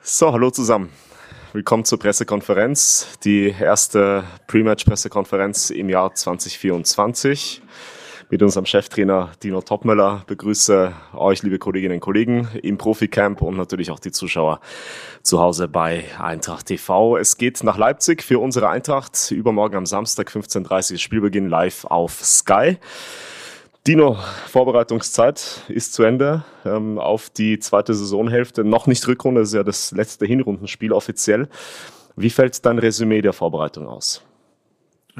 So, hallo zusammen. Willkommen zur Pressekonferenz, die erste Pre-Match-Pressekonferenz im Jahr 2024 mit unserem Cheftrainer Dino Topmöller. Begrüße euch, liebe Kolleginnen und Kollegen, im Profi-Camp und natürlich auch die Zuschauer zu Hause bei Eintracht TV. Es geht nach Leipzig für unsere Eintracht. Übermorgen am Samstag 15.30 Uhr Spielbeginn live auf Sky. Dino, Vorbereitungszeit ist zu Ende ähm, auf die zweite Saisonhälfte. Noch nicht Rückrunde, das ist ja das letzte Hinrundenspiel offiziell. Wie fällt dein Resümee der Vorbereitung aus?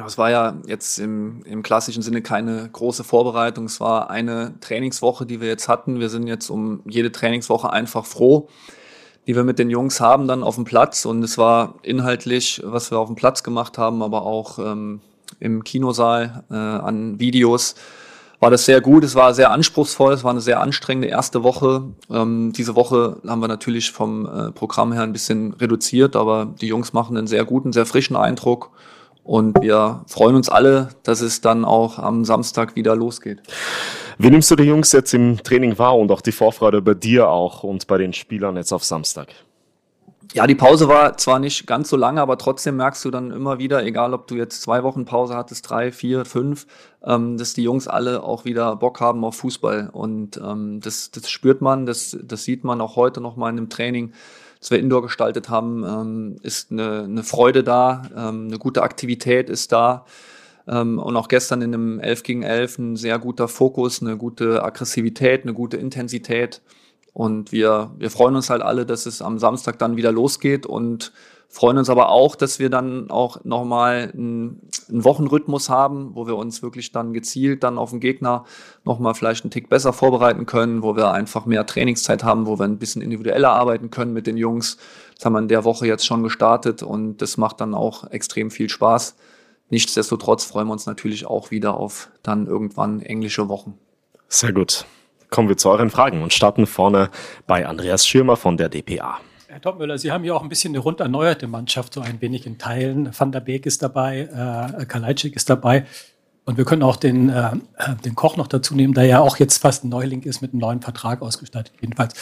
Es war ja jetzt im, im klassischen Sinne keine große Vorbereitung. Es war eine Trainingswoche, die wir jetzt hatten. Wir sind jetzt um jede Trainingswoche einfach froh, die wir mit den Jungs haben dann auf dem Platz. Und es war inhaltlich, was wir auf dem Platz gemacht haben, aber auch ähm, im Kinosaal äh, an Videos war das sehr gut. Es war sehr anspruchsvoll. Es war eine sehr anstrengende erste Woche. Ähm, diese Woche haben wir natürlich vom äh, Programm her ein bisschen reduziert, aber die Jungs machen einen sehr guten, sehr frischen Eindruck. Und wir freuen uns alle, dass es dann auch am Samstag wieder losgeht. Wie nimmst du die Jungs jetzt im Training wahr und auch die Vorfreude bei dir auch und bei den Spielern jetzt auf Samstag? Ja, die Pause war zwar nicht ganz so lange, aber trotzdem merkst du dann immer wieder, egal ob du jetzt zwei Wochen Pause hattest, drei, vier, fünf, ähm, dass die Jungs alle auch wieder Bock haben auf Fußball. Und ähm, das, das spürt man, das, das sieht man auch heute noch mal in dem Training, das wir Indoor gestaltet haben, ähm, ist eine, eine Freude da, ähm, eine gute Aktivität ist da. Ähm, und auch gestern in einem 11 gegen 11 ein sehr guter Fokus, eine gute Aggressivität, eine gute Intensität. Und wir, wir freuen uns halt alle, dass es am Samstag dann wieder losgeht und freuen uns aber auch, dass wir dann auch nochmal einen, einen Wochenrhythmus haben, wo wir uns wirklich dann gezielt dann auf den Gegner nochmal vielleicht einen Tick besser vorbereiten können, wo wir einfach mehr Trainingszeit haben, wo wir ein bisschen individueller arbeiten können mit den Jungs. Das haben wir in der Woche jetzt schon gestartet und das macht dann auch extrem viel Spaß. Nichtsdestotrotz freuen wir uns natürlich auch wieder auf dann irgendwann englische Wochen. Sehr gut kommen wir zu euren Fragen und starten vorne bei Andreas Schirmer von der DPA. Herr Topmüller, Sie haben ja auch ein bisschen eine rund erneuerte Mannschaft, so ein wenig in Teilen. Van der Beek ist dabei, äh, Kalajdzic ist dabei. Und wir können auch den, äh, den Koch noch dazu nehmen, der ja auch jetzt fast ein Neuling ist mit einem neuen Vertrag ausgestattet, jedenfalls.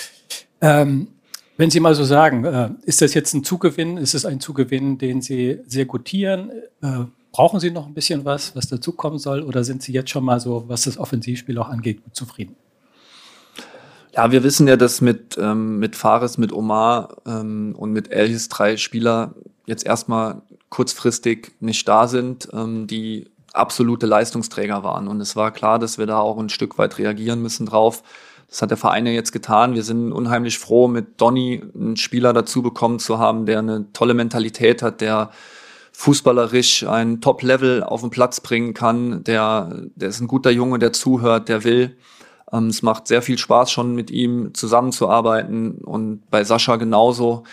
Ähm, wenn Sie mal so sagen, äh, ist das jetzt ein Zugewinn? Ist es ein Zugewinn, den Sie sehr gutieren? Äh, brauchen Sie noch ein bisschen was, was dazukommen soll? Oder sind Sie jetzt schon mal so, was das Offensivspiel auch angeht, gut zufrieden? Ja, wir wissen ja, dass mit, ähm, mit Fares, mit Omar ähm, und mit Elhis drei Spieler jetzt erstmal kurzfristig nicht da sind, ähm, die absolute Leistungsträger waren. Und es war klar, dass wir da auch ein Stück weit reagieren müssen drauf. Das hat der Verein ja jetzt getan. Wir sind unheimlich froh, mit Donny einen Spieler dazu bekommen zu haben, der eine tolle Mentalität hat, der fußballerisch ein Top-Level auf den Platz bringen kann, der, der ist ein guter Junge, der zuhört, der will. Ähm, es macht sehr viel Spaß, schon mit ihm zusammenzuarbeiten und bei Sascha genauso.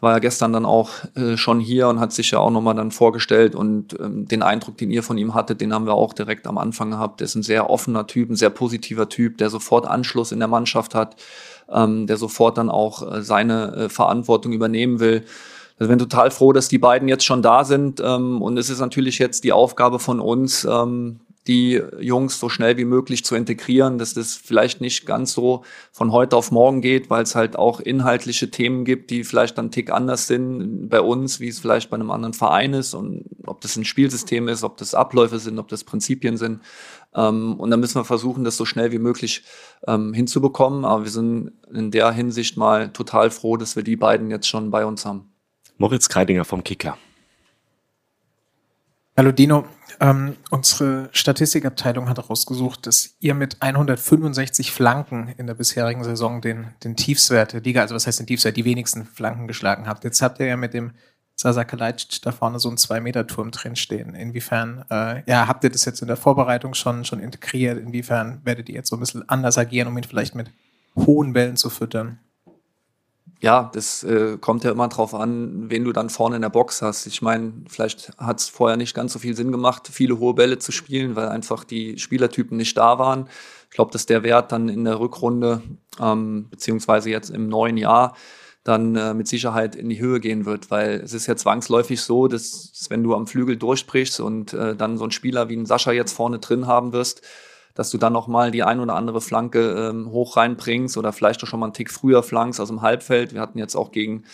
War ja gestern dann auch äh, schon hier und hat sich ja auch nochmal dann vorgestellt und ähm, den Eindruck, den ihr von ihm hattet, den haben wir auch direkt am Anfang gehabt. Der ist ein sehr offener Typ, ein sehr positiver Typ, der sofort Anschluss in der Mannschaft hat, ähm, der sofort dann auch äh, seine äh, Verantwortung übernehmen will. Also bin total froh, dass die beiden jetzt schon da sind. Ähm, und es ist natürlich jetzt die Aufgabe von uns, ähm, die Jungs so schnell wie möglich zu integrieren, dass das vielleicht nicht ganz so von heute auf morgen geht, weil es halt auch inhaltliche Themen gibt, die vielleicht dann einen Tick anders sind bei uns, wie es vielleicht bei einem anderen Verein ist und ob das ein Spielsystem ist, ob das Abläufe sind, ob das Prinzipien sind. Ähm, und dann müssen wir versuchen, das so schnell wie möglich ähm, hinzubekommen. Aber wir sind in der Hinsicht mal total froh, dass wir die beiden jetzt schon bei uns haben. Moritz Kreidinger vom Kicker. Hallo Dino, ähm, unsere Statistikabteilung hat herausgesucht, dass ihr mit 165 Flanken in der bisherigen Saison den, den Tiefswert der Liga, also was heißt den Tiefswert, die wenigsten Flanken geschlagen habt. Jetzt habt ihr ja mit dem Sasa Kalajdzic da vorne so einen Zwei-Meter-Turm drin stehen. Inwiefern, äh, ja, habt ihr das jetzt in der Vorbereitung schon, schon integriert? Inwiefern werdet ihr jetzt so ein bisschen anders agieren, um ihn vielleicht mit hohen Bällen zu füttern? Ja, das äh, kommt ja immer drauf an, wen du dann vorne in der Box hast. Ich meine, vielleicht hat es vorher nicht ganz so viel Sinn gemacht, viele hohe Bälle zu spielen, weil einfach die Spielertypen nicht da waren. Ich glaube, dass der Wert dann in der Rückrunde, ähm, beziehungsweise jetzt im neuen Jahr, dann äh, mit Sicherheit in die Höhe gehen wird, weil es ist ja zwangsläufig so, dass, wenn du am Flügel durchbrichst und äh, dann so einen Spieler wie ein Sascha jetzt vorne drin haben wirst, dass du dann nochmal die ein oder andere Flanke ähm, hoch reinbringst oder vielleicht auch schon mal einen Tick früher flankst aus dem Halbfeld. Wir hatten jetzt auch gegen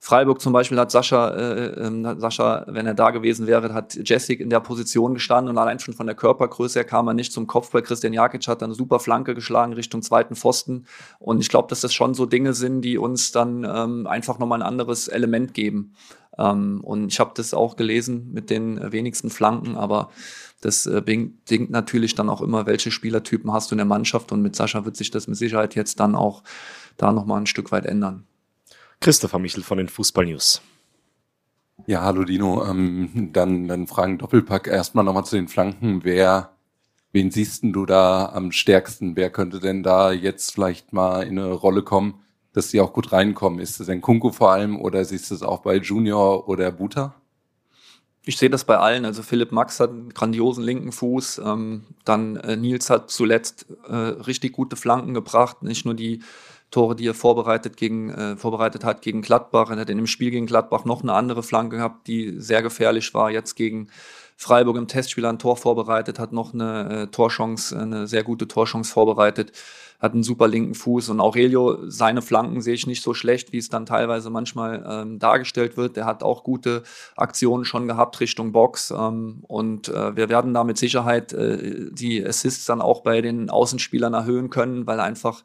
Freiburg zum Beispiel hat Sascha, äh, äh, Sascha, wenn er da gewesen wäre, hat Jessic in der Position gestanden und allein schon von der Körpergröße her kam er nicht zum Kopf, weil Christian Jakic hat dann eine super Flanke geschlagen Richtung zweiten Pfosten. Und ich glaube, dass das schon so Dinge sind, die uns dann ähm, einfach nochmal ein anderes Element geben. Ähm, und ich habe das auch gelesen mit den wenigsten Flanken, aber das äh, bedingt natürlich dann auch immer, welche Spielertypen hast du in der Mannschaft. Und mit Sascha wird sich das mit Sicherheit jetzt dann auch da nochmal ein Stück weit ändern. Christopher Michel von den Fußball News. Ja, hallo Dino. Ähm, dann, dann fragen Doppelpack erstmal nochmal zu den Flanken. Wer, wen siehst du da am stärksten? Wer könnte denn da jetzt vielleicht mal in eine Rolle kommen, dass die auch gut reinkommen? Ist es ein Kunku vor allem oder siehst du es auch bei Junior oder Buta? Ich sehe das bei allen. Also Philipp Max hat einen grandiosen linken Fuß. Ähm, dann äh, Nils hat zuletzt äh, richtig gute Flanken gebracht. Nicht nur die Tore, die er vorbereitet, gegen, äh, vorbereitet hat gegen Gladbach. Er hat in dem Spiel gegen Gladbach noch eine andere Flanke gehabt, die sehr gefährlich war. Jetzt gegen Freiburg im Testspiel ein Tor vorbereitet, hat noch eine äh, Torchance, eine sehr gute Torchance vorbereitet, hat einen super linken Fuß und Aurelio, seine Flanken sehe ich nicht so schlecht, wie es dann teilweise manchmal ähm, dargestellt wird. Der hat auch gute Aktionen schon gehabt Richtung Box ähm, und äh, wir werden da mit Sicherheit äh, die Assists dann auch bei den Außenspielern erhöhen können, weil einfach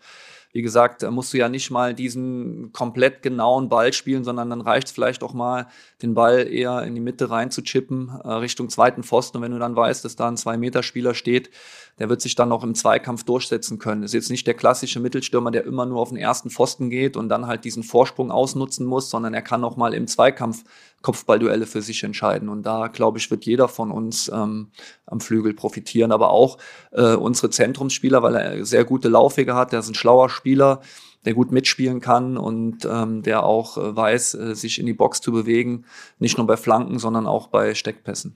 wie gesagt, musst du ja nicht mal diesen komplett genauen Ball spielen, sondern dann reicht es vielleicht auch mal, den Ball eher in die Mitte rein zu chippen, äh, Richtung zweiten Pfosten. Und wenn du dann weißt, dass da ein Zwei-Meter-Spieler steht, der wird sich dann auch im Zweikampf durchsetzen können. Ist jetzt nicht der klassische Mittelstürmer, der immer nur auf den ersten Pfosten geht und dann halt diesen Vorsprung ausnutzen muss, sondern er kann auch mal im Zweikampf Kopfballduelle für sich entscheiden. Und da, glaube ich, wird jeder von uns ähm, am Flügel profitieren. Aber auch äh, unsere Zentrumsspieler, weil er sehr gute Laufwege hat, der ist ein schlauer Spieler, der gut mitspielen kann und ähm, der auch äh, weiß, äh, sich in die Box zu bewegen, nicht nur bei Flanken, sondern auch bei Steckpässen.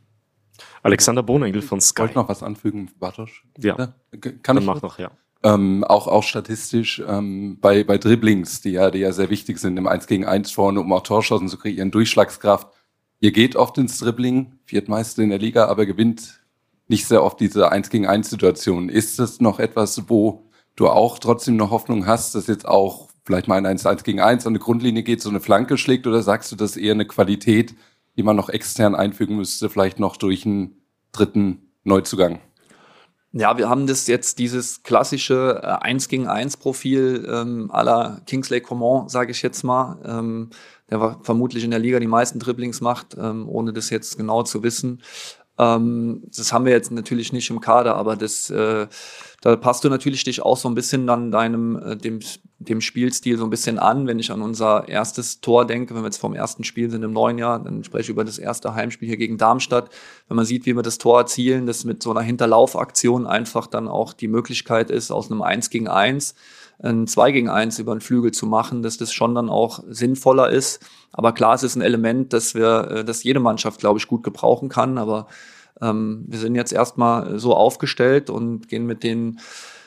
Alexander Bohnengel von Sky. Wollte noch was anfügen, Bartosch? Ja. Kann Dann ich mach noch, ja. Ähm, auch, auch statistisch ähm, bei, bei Dribblings, die ja, die ja sehr wichtig sind im 1 gegen 1 vorne, um auch Torschancen zu kreieren, Durchschlagskraft. Ihr geht oft ins Dribbling, viertmeister in der Liga, aber gewinnt nicht sehr oft diese 1 gegen 1 Situation. Ist das noch etwas, wo du auch trotzdem noch Hoffnung hast, dass jetzt auch vielleicht mal ein 1, 1 gegen 1 an eine Grundlinie geht, so eine Flanke schlägt oder sagst du, das ist eher eine Qualität, die man noch extern einfügen müsste, vielleicht noch durch einen dritten Neuzugang? Ja, wir haben das jetzt, dieses klassische äh, 1 gegen 1 Profil ähm, aller Kingsley Coman, sage ich jetzt mal, ähm, der vermutlich in der Liga die meisten Dribblings macht, ähm, ohne das jetzt genau zu wissen. Ähm, das haben wir jetzt natürlich nicht im Kader, aber das, äh, da passt du natürlich dich auch so ein bisschen dann deinem, äh, dem, dem Spielstil so ein bisschen an. Wenn ich an unser erstes Tor denke, wenn wir jetzt vom ersten Spiel sind im neuen Jahr, dann spreche ich über das erste Heimspiel hier gegen Darmstadt. Wenn man sieht, wie wir das Tor erzielen, dass mit so einer Hinterlaufaktion einfach dann auch die Möglichkeit ist, aus einem 1 gegen 1 ein 2 gegen 1 über den Flügel zu machen, dass das schon dann auch sinnvoller ist. Aber klar, es ist ein Element, dass wir, äh, dass jede Mannschaft, glaube ich, gut gebrauchen kann. Aber ähm, wir sind jetzt erstmal so aufgestellt und gehen mit den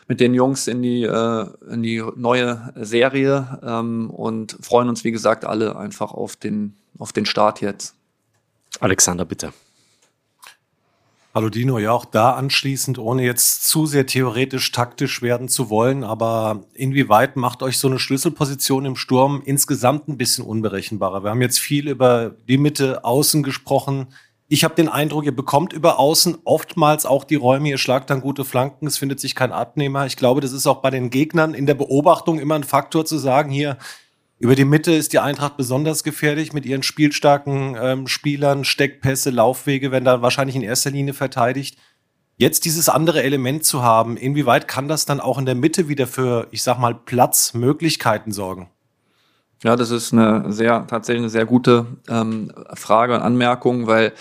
mit den Jungs in die, äh, in die neue Serie ähm, und freuen uns, wie gesagt, alle einfach auf den, auf den Start jetzt. Alexander, bitte. Hallo Dino, ja auch da anschließend, ohne jetzt zu sehr theoretisch taktisch werden zu wollen, aber inwieweit macht euch so eine Schlüsselposition im Sturm insgesamt ein bisschen unberechenbarer? Wir haben jetzt viel über die Mitte, Außen gesprochen. Ich habe den Eindruck, ihr bekommt über Außen oftmals auch die Räume, ihr schlagt dann gute Flanken, es findet sich kein Abnehmer. Ich glaube, das ist auch bei den Gegnern in der Beobachtung immer ein Faktor zu sagen, hier, über die Mitte ist die Eintracht besonders gefährlich mit ihren spielstarken ähm, Spielern, Steckpässe, Laufwege, werden da wahrscheinlich in erster Linie verteidigt. Jetzt dieses andere Element zu haben, inwieweit kann das dann auch in der Mitte wieder für, ich sag mal, Platzmöglichkeiten sorgen? Ja, das ist eine sehr, tatsächlich eine sehr gute ähm, Frage und Anmerkung, weil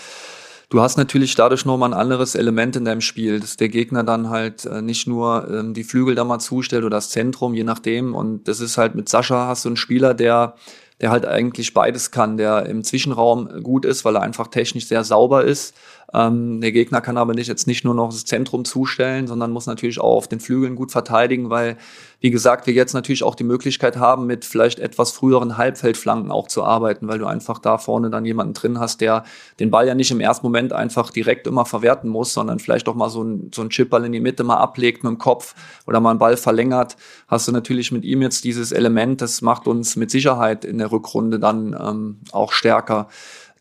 Du hast natürlich dadurch nochmal ein anderes Element in deinem Spiel, dass der Gegner dann halt äh, nicht nur ähm, die Flügel da mal zustellt oder das Zentrum, je nachdem. Und das ist halt mit Sascha hast du einen Spieler, der der halt eigentlich beides kann, der im Zwischenraum gut ist, weil er einfach technisch sehr sauber ist, Ähm, der Gegner kann aber nicht jetzt nicht nur noch das Zentrum zustellen, sondern muss natürlich auch auf den Flügeln gut verteidigen, weil, wie gesagt, wir jetzt natürlich auch die Möglichkeit haben, mit vielleicht etwas früheren Halbfeldflanken auch zu arbeiten, weil du einfach da vorne dann jemanden drin hast, der den Ball ja nicht im ersten Moment einfach direkt immer verwerten muss, sondern vielleicht auch mal so ein, so ein Chipball in die Mitte mal ablegt mit dem Kopf oder mal einen Ball verlängert. Hast du natürlich mit ihm jetzt dieses Element, das macht uns mit Sicherheit in der Rückrunde dann ähm, auch stärker.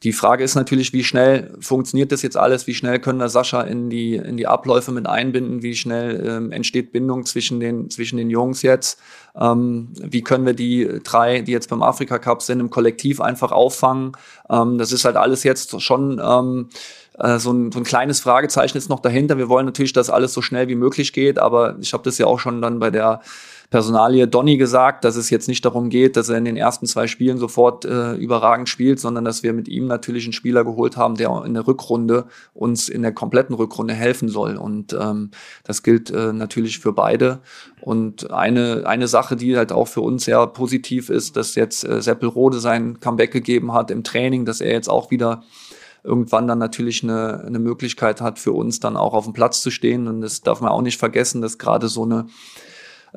Die Frage ist natürlich, wie schnell funktioniert das jetzt alles? Wie schnell können wir Sascha in die, in die Abläufe mit einbinden? Wie schnell ähm, entsteht Bindung zwischen den, zwischen den Jungs jetzt? Ähm, wie können wir die drei, die jetzt beim Afrika Cup sind, im Kollektiv einfach auffangen? Ähm, das ist halt alles jetzt schon, ähm, äh, so ein, so ein kleines Fragezeichen ist noch dahinter. Wir wollen natürlich, dass alles so schnell wie möglich geht, aber ich habe das ja auch schon dann bei der Personalie Donny gesagt, dass es jetzt nicht darum geht, dass er in den ersten zwei Spielen sofort äh, überragend spielt, sondern dass wir mit ihm natürlich einen Spieler geholt haben, der in der Rückrunde uns in der kompletten Rückrunde helfen soll. Und ähm, das gilt äh, natürlich für beide. Und eine, eine Sache, die halt auch für uns sehr positiv ist, dass jetzt äh, Seppelrode sein Comeback gegeben hat im Training, dass er jetzt auch wieder irgendwann dann natürlich eine, eine Möglichkeit hat, für uns dann auch auf dem Platz zu stehen. Und das darf man auch nicht vergessen, dass gerade so eine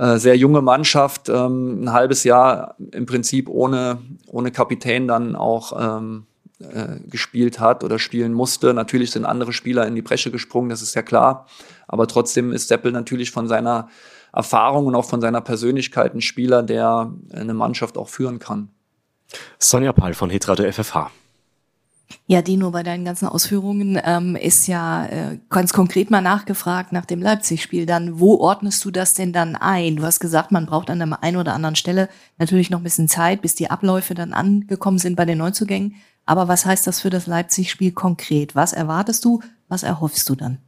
äh, sehr junge Mannschaft, ähm, ein halbes Jahr im Prinzip ohne, ohne Kapitän dann auch ähm, äh, gespielt hat oder spielen musste. Natürlich sind andere Spieler in die Bresche gesprungen, das ist ja klar. Aber trotzdem ist Seppel natürlich von seiner Erfahrung und auch von seiner Persönlichkeit ein Spieler, der eine Mannschaft auch führen kann. Sonja Pal von Hitradio FFH. Ja, Dino, bei deinen ganzen Ausführungen ähm, ist ja äh, ganz konkret mal nachgefragt nach dem Leipzig-Spiel. Dann, wo ordnest du das denn dann ein? Du hast gesagt, man braucht an der einen oder anderen Stelle natürlich noch ein bisschen Zeit, bis die Abläufe dann angekommen sind bei den Neuzugängen. Aber was heißt das für das Leipzig-Spiel konkret? Was erwartest du? Was erhoffst du dann?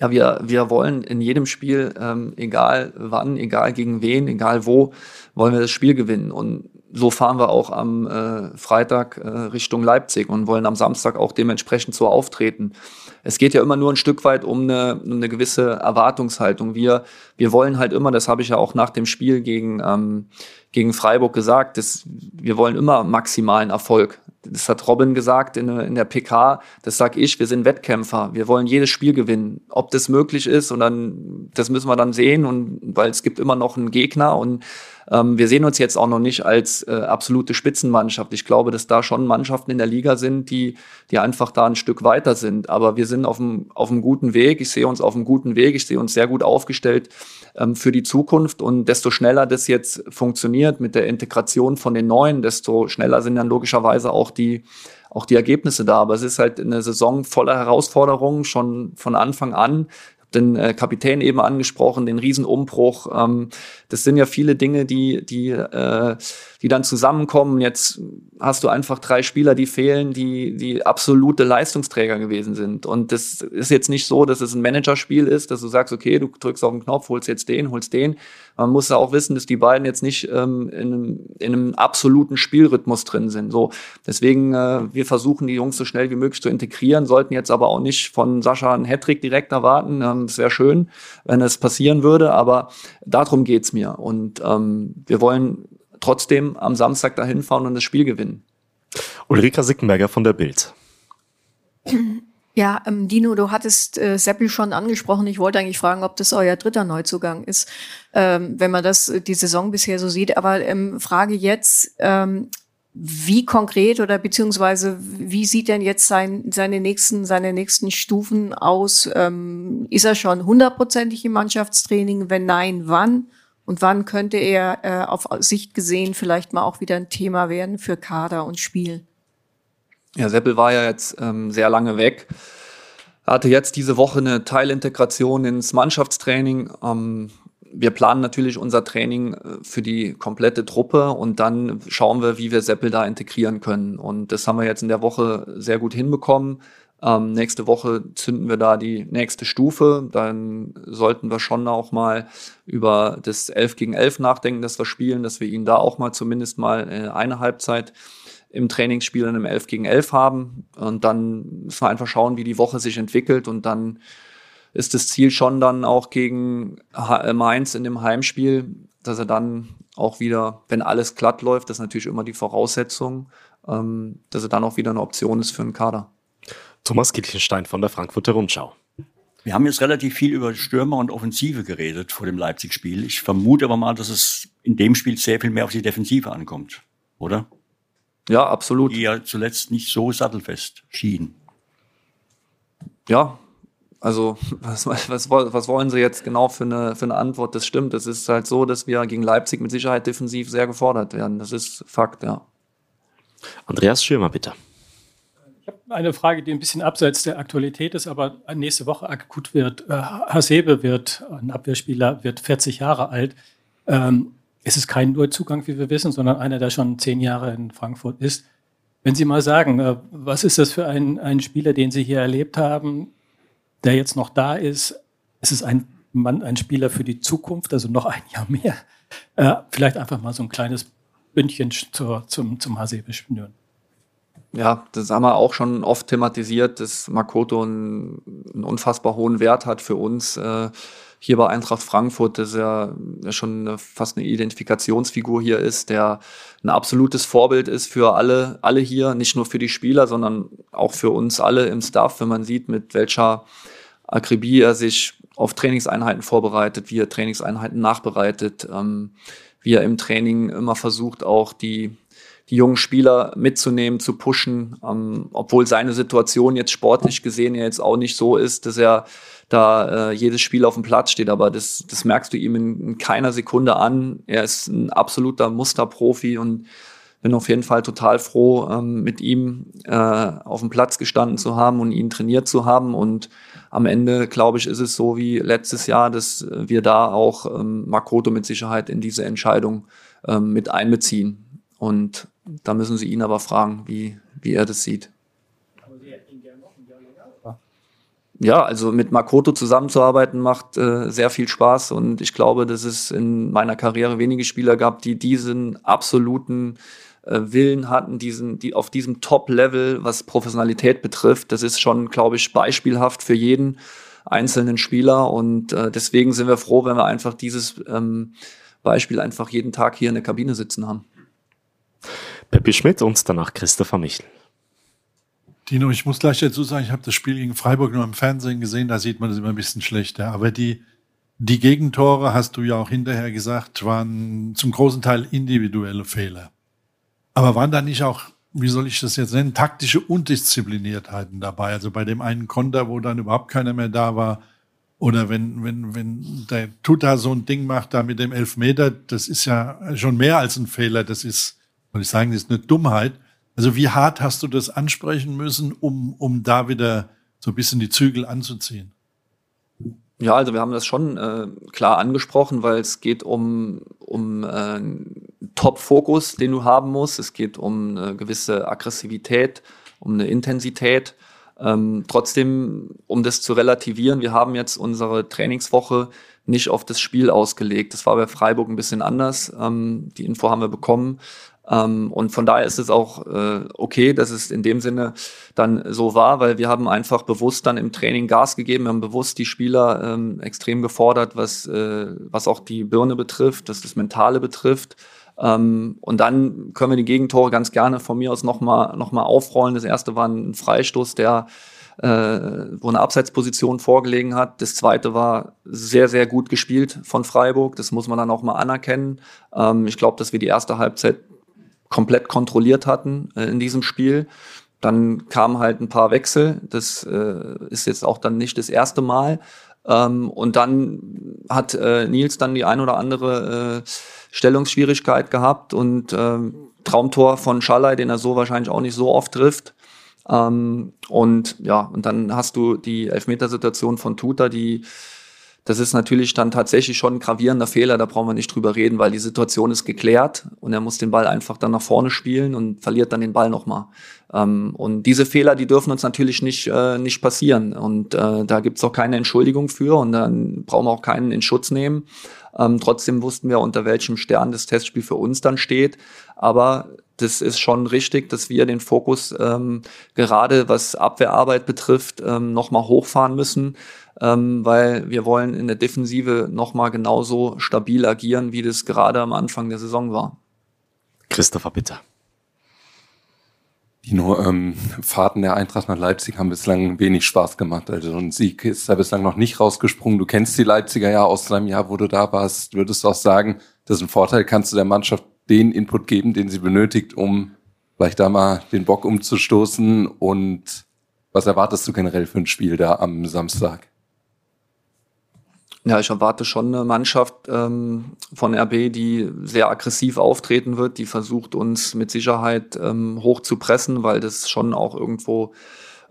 Ja, wir, wir wollen in jedem Spiel, ähm, egal wann, egal gegen wen, egal wo, wollen wir das Spiel gewinnen. Und so fahren wir auch am äh, Freitag äh, Richtung Leipzig und wollen am Samstag auch dementsprechend so auftreten. Es geht ja immer nur ein Stück weit um eine, um eine gewisse Erwartungshaltung. Wir, wir wollen halt immer, das habe ich ja auch nach dem Spiel gegen, ähm, gegen Freiburg gesagt, dass wir wollen immer maximalen Erfolg. Das hat Robin gesagt in, in der PK, das sag ich, wir sind Wettkämpfer. Wir wollen jedes Spiel gewinnen. Ob das möglich ist und dann, das müssen wir dann sehen und weil es gibt immer noch einen Gegner und ähm, wir sehen uns jetzt auch noch nicht als äh, absolute Spitzenmannschaft. Ich glaube, dass da schon Mannschaften in der Liga sind, die, die einfach da ein Stück weiter sind. Aber wir sind auf einem, auf einem guten Weg. Ich sehe uns auf einem guten Weg. Ich sehe uns sehr gut aufgestellt ähm, für die Zukunft. Und desto schneller das jetzt funktioniert mit der Integration von den Neuen, desto schneller sind dann logischerweise auch die, auch die Ergebnisse da. Aber es ist halt eine Saison voller Herausforderungen schon von Anfang an den äh, Kapitän eben angesprochen, den Riesenumbruch. Ähm, das sind ja viele Dinge, die, die, äh, die dann zusammenkommen. Jetzt hast du einfach drei Spieler, die fehlen, die, die absolute Leistungsträger gewesen sind. Und das ist jetzt nicht so, dass es ein Managerspiel ist, dass du sagst, okay, du drückst auf den Knopf, holst jetzt den, holst den. Man muss ja auch wissen, dass die beiden jetzt nicht ähm, in, einem, in einem absoluten Spielrhythmus drin sind. So, deswegen, äh, wir versuchen die Jungs so schnell wie möglich zu integrieren, sollten jetzt aber auch nicht von Sascha einen Hattrick direkt erwarten. Ähm, es wäre schön, wenn es passieren würde, aber darum geht's mir. Und ähm, wir wollen trotzdem am Samstag dahin fahren und das Spiel gewinnen. Ulrika Sickenberger von der Bild. Ja, ähm, Dino, du hattest äh, Seppel schon angesprochen. Ich wollte eigentlich fragen, ob das euer dritter Neuzugang ist, ähm, wenn man das äh, die Saison bisher so sieht. Aber ähm, Frage jetzt, ähm, wie konkret oder beziehungsweise wie sieht denn jetzt sein, seine nächsten seine nächsten Stufen aus? Ähm, ist er schon hundertprozentig im Mannschaftstraining? Wenn nein, wann? Und wann könnte er äh, auf Sicht gesehen vielleicht mal auch wieder ein Thema werden für Kader und Spiel? Ja, Seppel war ja jetzt ähm, sehr lange weg. Er hatte jetzt diese Woche eine Teilintegration ins Mannschaftstraining. Ähm, wir planen natürlich unser Training äh, für die komplette Truppe und dann schauen wir, wie wir Seppel da integrieren können. Und das haben wir jetzt in der Woche sehr gut hinbekommen. Ähm, nächste Woche zünden wir da die nächste Stufe. Dann sollten wir schon auch mal über das 11 gegen 11 nachdenken, dass wir spielen, dass wir ihn da auch mal zumindest mal äh, eine Halbzeit im Trainingsspiel in einem 11 gegen 11 haben. Und dann müssen wir einfach schauen, wie die Woche sich entwickelt. Und dann ist das Ziel schon dann auch gegen äh, Mainz in dem Heimspiel, dass er dann auch wieder, wenn alles glatt läuft, das ist natürlich immer die Voraussetzung, ähm, dass er dann auch wieder eine Option ist für einen Kader. Thomas Kilchenstein von der Frankfurter Rundschau. Wir haben jetzt relativ viel über Stürmer und Offensive geredet vor dem Leipzig-Spiel. Ich vermute aber mal, dass es in dem Spiel sehr viel mehr auf die Defensive ankommt, oder? Ja, absolut. Die ja zuletzt nicht so sattelfest schien. Ja, also was, was, was wollen Sie jetzt genau für eine, für eine Antwort? Das stimmt. Es ist halt so, dass wir gegen Leipzig mit Sicherheit defensiv sehr gefordert werden. Das ist Fakt, ja. Andreas Schirmer, bitte. Ich habe eine Frage, die ein bisschen abseits der Aktualität ist, aber nächste Woche akut wird. Äh, Hasebe wird, ein Abwehrspieler, wird 40 Jahre alt. Ähm, es ist kein Neuzugang, wie wir wissen, sondern einer, der schon zehn Jahre in Frankfurt ist. Wenn Sie mal sagen, äh, was ist das für ein, ein Spieler, den Sie hier erlebt haben, der jetzt noch da ist? Ist es ein Mann, ein Spieler für die Zukunft, also noch ein Jahr mehr? Äh, vielleicht einfach mal so ein kleines Bündchen zur, zum, zum Hasebe schnüren. Ja, das haben wir auch schon oft thematisiert, dass Makoto einen, einen unfassbar hohen Wert hat für uns. Äh, hier bei Eintracht Frankfurt, dass er schon eine, fast eine Identifikationsfigur hier ist, der ein absolutes Vorbild ist für alle, alle hier, nicht nur für die Spieler, sondern auch für uns alle im Staff, wenn man sieht, mit welcher Akribie er sich auf Trainingseinheiten vorbereitet, wie er Trainingseinheiten nachbereitet, ähm, wie er im Training immer versucht, auch die die jungen Spieler mitzunehmen, zu pushen, ähm, obwohl seine Situation jetzt sportlich gesehen ja jetzt auch nicht so ist, dass er da äh, jedes Spiel auf dem Platz steht, aber das, das merkst du ihm in, in keiner Sekunde an. Er ist ein absoluter Musterprofi und bin auf jeden Fall total froh, ähm, mit ihm äh, auf dem Platz gestanden zu haben und ihn trainiert zu haben. Und am Ende, glaube ich, ist es so wie letztes Jahr, dass wir da auch ähm, Makoto mit Sicherheit in diese Entscheidung ähm, mit einbeziehen. Und da müssen Sie ihn aber fragen, wie, wie er das sieht. Ja, also mit Makoto zusammenzuarbeiten macht äh, sehr viel Spaß und ich glaube, dass es in meiner Karriere wenige Spieler gab, die diesen absoluten äh, Willen hatten, diesen, die auf diesem Top-Level, was Professionalität betrifft. Das ist schon, glaube ich, beispielhaft für jeden einzelnen Spieler und äh, deswegen sind wir froh, wenn wir einfach dieses ähm, Beispiel einfach jeden Tag hier in der Kabine sitzen haben. Peppi Schmidt und danach Christopher Michel. Dino, ich muss gleich dazu sagen, ich habe das Spiel gegen Freiburg nur im Fernsehen gesehen, da sieht man das immer ein bisschen schlechter. Aber die, die Gegentore, hast du ja auch hinterher gesagt, waren zum großen Teil individuelle Fehler. Aber waren da nicht auch, wie soll ich das jetzt nennen, taktische Undiszipliniertheiten dabei? Also bei dem einen Konter, wo dann überhaupt keiner mehr da war, oder wenn, wenn, wenn der Tuta so ein Ding macht da mit dem Elfmeter, das ist ja schon mehr als ein Fehler, das ist soll ich sagen, das ist eine Dummheit. Also wie hart hast du das ansprechen müssen, um, um da wieder so ein bisschen die Zügel anzuziehen? Ja, also wir haben das schon äh, klar angesprochen, weil es geht um, um äh, Top-Fokus, den du haben musst. Es geht um eine gewisse Aggressivität, um eine Intensität. Ähm, trotzdem, um das zu relativieren, wir haben jetzt unsere Trainingswoche nicht auf das Spiel ausgelegt. Das war bei Freiburg ein bisschen anders. Ähm, die Info haben wir bekommen. Ähm, und von daher ist es auch äh, okay, dass es in dem Sinne dann so war, weil wir haben einfach bewusst dann im Training Gas gegeben, wir haben bewusst die Spieler ähm, extrem gefordert, was, äh, was auch die Birne betrifft, was das Mentale betrifft. Ähm, und dann können wir die Gegentore ganz gerne von mir aus nochmal noch mal aufrollen. Das erste war ein Freistoß, der äh, wo eine Abseitsposition vorgelegen hat. Das zweite war sehr, sehr gut gespielt von Freiburg. Das muss man dann auch mal anerkennen. Ähm, ich glaube, dass wir die erste Halbzeit komplett kontrolliert hatten äh, in diesem Spiel. Dann kamen halt ein paar Wechsel. Das äh, ist jetzt auch dann nicht das erste Mal. Ähm, und dann hat äh, Nils dann die ein oder andere äh, Stellungsschwierigkeit gehabt und äh, Traumtor von Schallei, den er so wahrscheinlich auch nicht so oft trifft. Ähm, und ja, und dann hast du die Elfmetersituation von Tuta, die das ist natürlich dann tatsächlich schon ein gravierender Fehler, da brauchen wir nicht drüber reden, weil die Situation ist geklärt und er muss den Ball einfach dann nach vorne spielen und verliert dann den Ball nochmal. Ähm, und diese Fehler, die dürfen uns natürlich nicht, äh, nicht passieren. Und äh, da gibt's auch keine Entschuldigung für und dann brauchen wir auch keinen in Schutz nehmen. Ähm, trotzdem wussten wir, unter welchem Stern das Testspiel für uns dann steht. Aber das ist schon richtig, dass wir den Fokus ähm, gerade was Abwehrarbeit betrifft, ähm, nochmal hochfahren müssen ähm, weil wir wollen in der Defensive nochmal genauso stabil agieren, wie das gerade am Anfang der Saison war. Christopher, bitte. Dino, ähm, Fahrten der Eintracht nach Leipzig haben bislang wenig Spaß gemacht. Also ein Sieg ist da bislang noch nicht rausgesprungen. Du kennst die Leipziger ja aus deinem Jahr, wo du da warst. Würdest du auch sagen, das ist ein Vorteil? Kannst du der Mannschaft den Input geben, den sie benötigt, um vielleicht da mal den Bock umzustoßen? Und was erwartest du generell für ein Spiel da am Samstag? Ja, ich erwarte schon eine Mannschaft ähm, von RB, die sehr aggressiv auftreten wird, die versucht uns mit Sicherheit ähm, hoch zu pressen, weil das schon auch irgendwo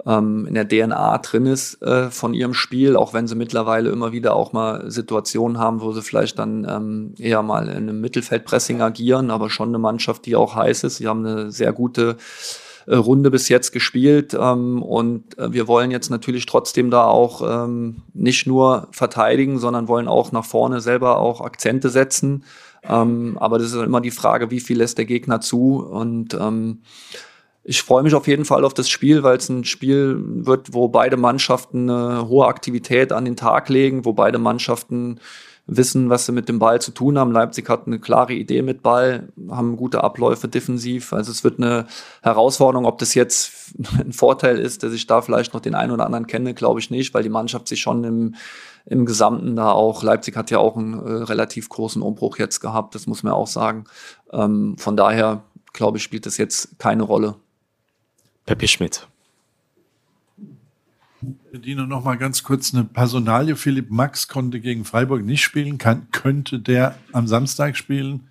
ähm, in der DNA drin ist äh, von ihrem Spiel, auch wenn sie mittlerweile immer wieder auch mal Situationen haben, wo sie vielleicht dann ähm, eher mal in einem Mittelfeldpressing agieren, aber schon eine Mannschaft, die auch heiß ist. Sie haben eine sehr gute Runde bis jetzt gespielt. Ähm, und äh, wir wollen jetzt natürlich trotzdem da auch ähm, nicht nur verteidigen, sondern wollen auch nach vorne selber auch Akzente setzen. Ähm, aber das ist immer die Frage, wie viel lässt der Gegner zu? Und ähm, ich freue mich auf jeden Fall auf das Spiel, weil es ein Spiel wird, wo beide Mannschaften eine hohe Aktivität an den Tag legen, wo beide Mannschaften wissen, was sie mit dem Ball zu tun haben. Leipzig hat eine klare Idee mit Ball, haben gute Abläufe defensiv. Also es wird eine Herausforderung. Ob das jetzt ein Vorteil ist, dass ich da vielleicht noch den einen oder anderen kenne, glaube ich nicht, weil die Mannschaft sich schon im, im Gesamten da auch, Leipzig hat ja auch einen äh, relativ großen Umbruch jetzt gehabt, das muss man auch sagen. Ähm, von daher, glaube ich, spielt das jetzt keine Rolle. Peppi Schmidt. Dino, noch mal ganz kurz eine Personalie. Philipp Max konnte gegen Freiburg nicht spielen. Kann, könnte der am Samstag spielen?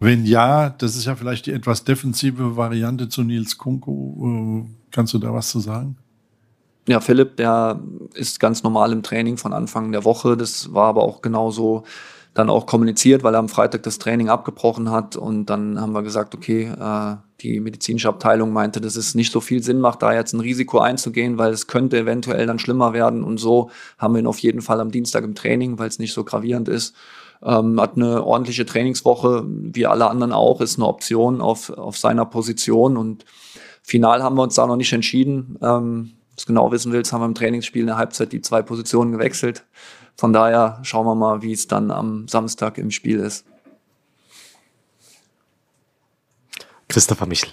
Wenn ja, das ist ja vielleicht die etwas defensive Variante zu Nils Kunku. Äh, kannst du da was zu sagen? Ja, Philipp, der ist ganz normal im Training von Anfang der Woche. Das war aber auch genauso dann auch kommuniziert, weil er am Freitag das Training abgebrochen hat. Und dann haben wir gesagt, okay, äh, die medizinische Abteilung meinte, dass es nicht so viel Sinn macht, da jetzt ein Risiko einzugehen, weil es könnte eventuell dann schlimmer werden. Und so haben wir ihn auf jeden Fall am Dienstag im Training, weil es nicht so gravierend ist. Ähm, hat eine ordentliche Trainingswoche, wie alle anderen auch, ist eine Option auf, auf seiner Position. Und final haben wir uns da noch nicht entschieden. Ähm, was genau wissen willst, haben wir im Trainingsspiel in der Halbzeit die zwei Positionen gewechselt. Von daher schauen wir mal, wie es dann am Samstag im Spiel ist. Christopher Michel.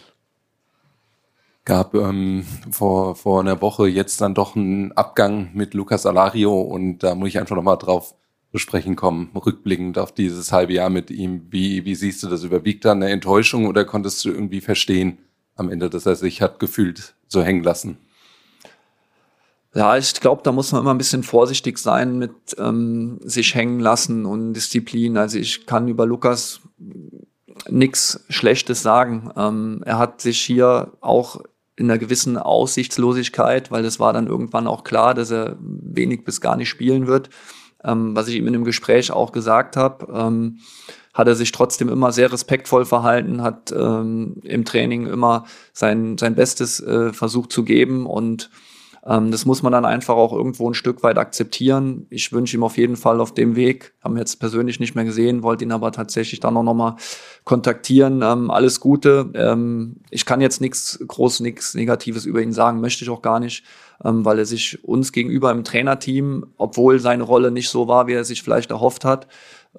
Gab ähm, vor, vor einer Woche jetzt dann doch einen Abgang mit Lucas Alario und da muss ich einfach nochmal drauf besprechen kommen, rückblickend auf dieses halbe Jahr mit ihm. Wie, wie siehst du das? Überwiegt da eine Enttäuschung oder konntest du irgendwie verstehen am Ende, dass er sich hat gefühlt so hängen lassen? Ja, ich glaube, da muss man immer ein bisschen vorsichtig sein mit ähm, sich hängen lassen und Disziplin. Also ich kann über Lukas nichts Schlechtes sagen. Ähm, er hat sich hier auch in einer gewissen Aussichtslosigkeit, weil es war dann irgendwann auch klar, dass er wenig bis gar nicht spielen wird, ähm, was ich ihm in dem Gespräch auch gesagt habe, ähm, hat er sich trotzdem immer sehr respektvoll verhalten, hat ähm, im Training immer sein, sein Bestes äh, versucht zu geben und ähm, das muss man dann einfach auch irgendwo ein Stück weit akzeptieren. Ich wünsche ihm auf jeden Fall auf dem Weg, haben jetzt persönlich nicht mehr gesehen, wollte ihn aber tatsächlich dann auch nochmal kontaktieren. Ähm, alles Gute. Ähm, ich kann jetzt nichts groß, nichts Negatives über ihn sagen, möchte ich auch gar nicht, ähm, weil er sich uns gegenüber im Trainerteam, obwohl seine Rolle nicht so war, wie er sich vielleicht erhofft hat,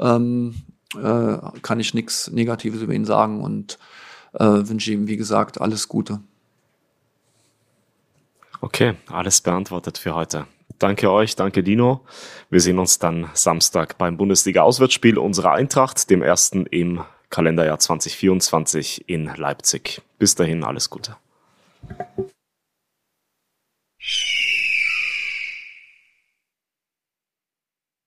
ähm, äh, kann ich nichts Negatives über ihn sagen und äh, wünsche ihm, wie gesagt, alles Gute. Okay, alles beantwortet für heute. Danke euch, danke Dino. Wir sehen uns dann Samstag beim Bundesliga-Auswärtsspiel unserer Eintracht, dem ersten im Kalenderjahr 2024 in Leipzig. Bis dahin alles Gute.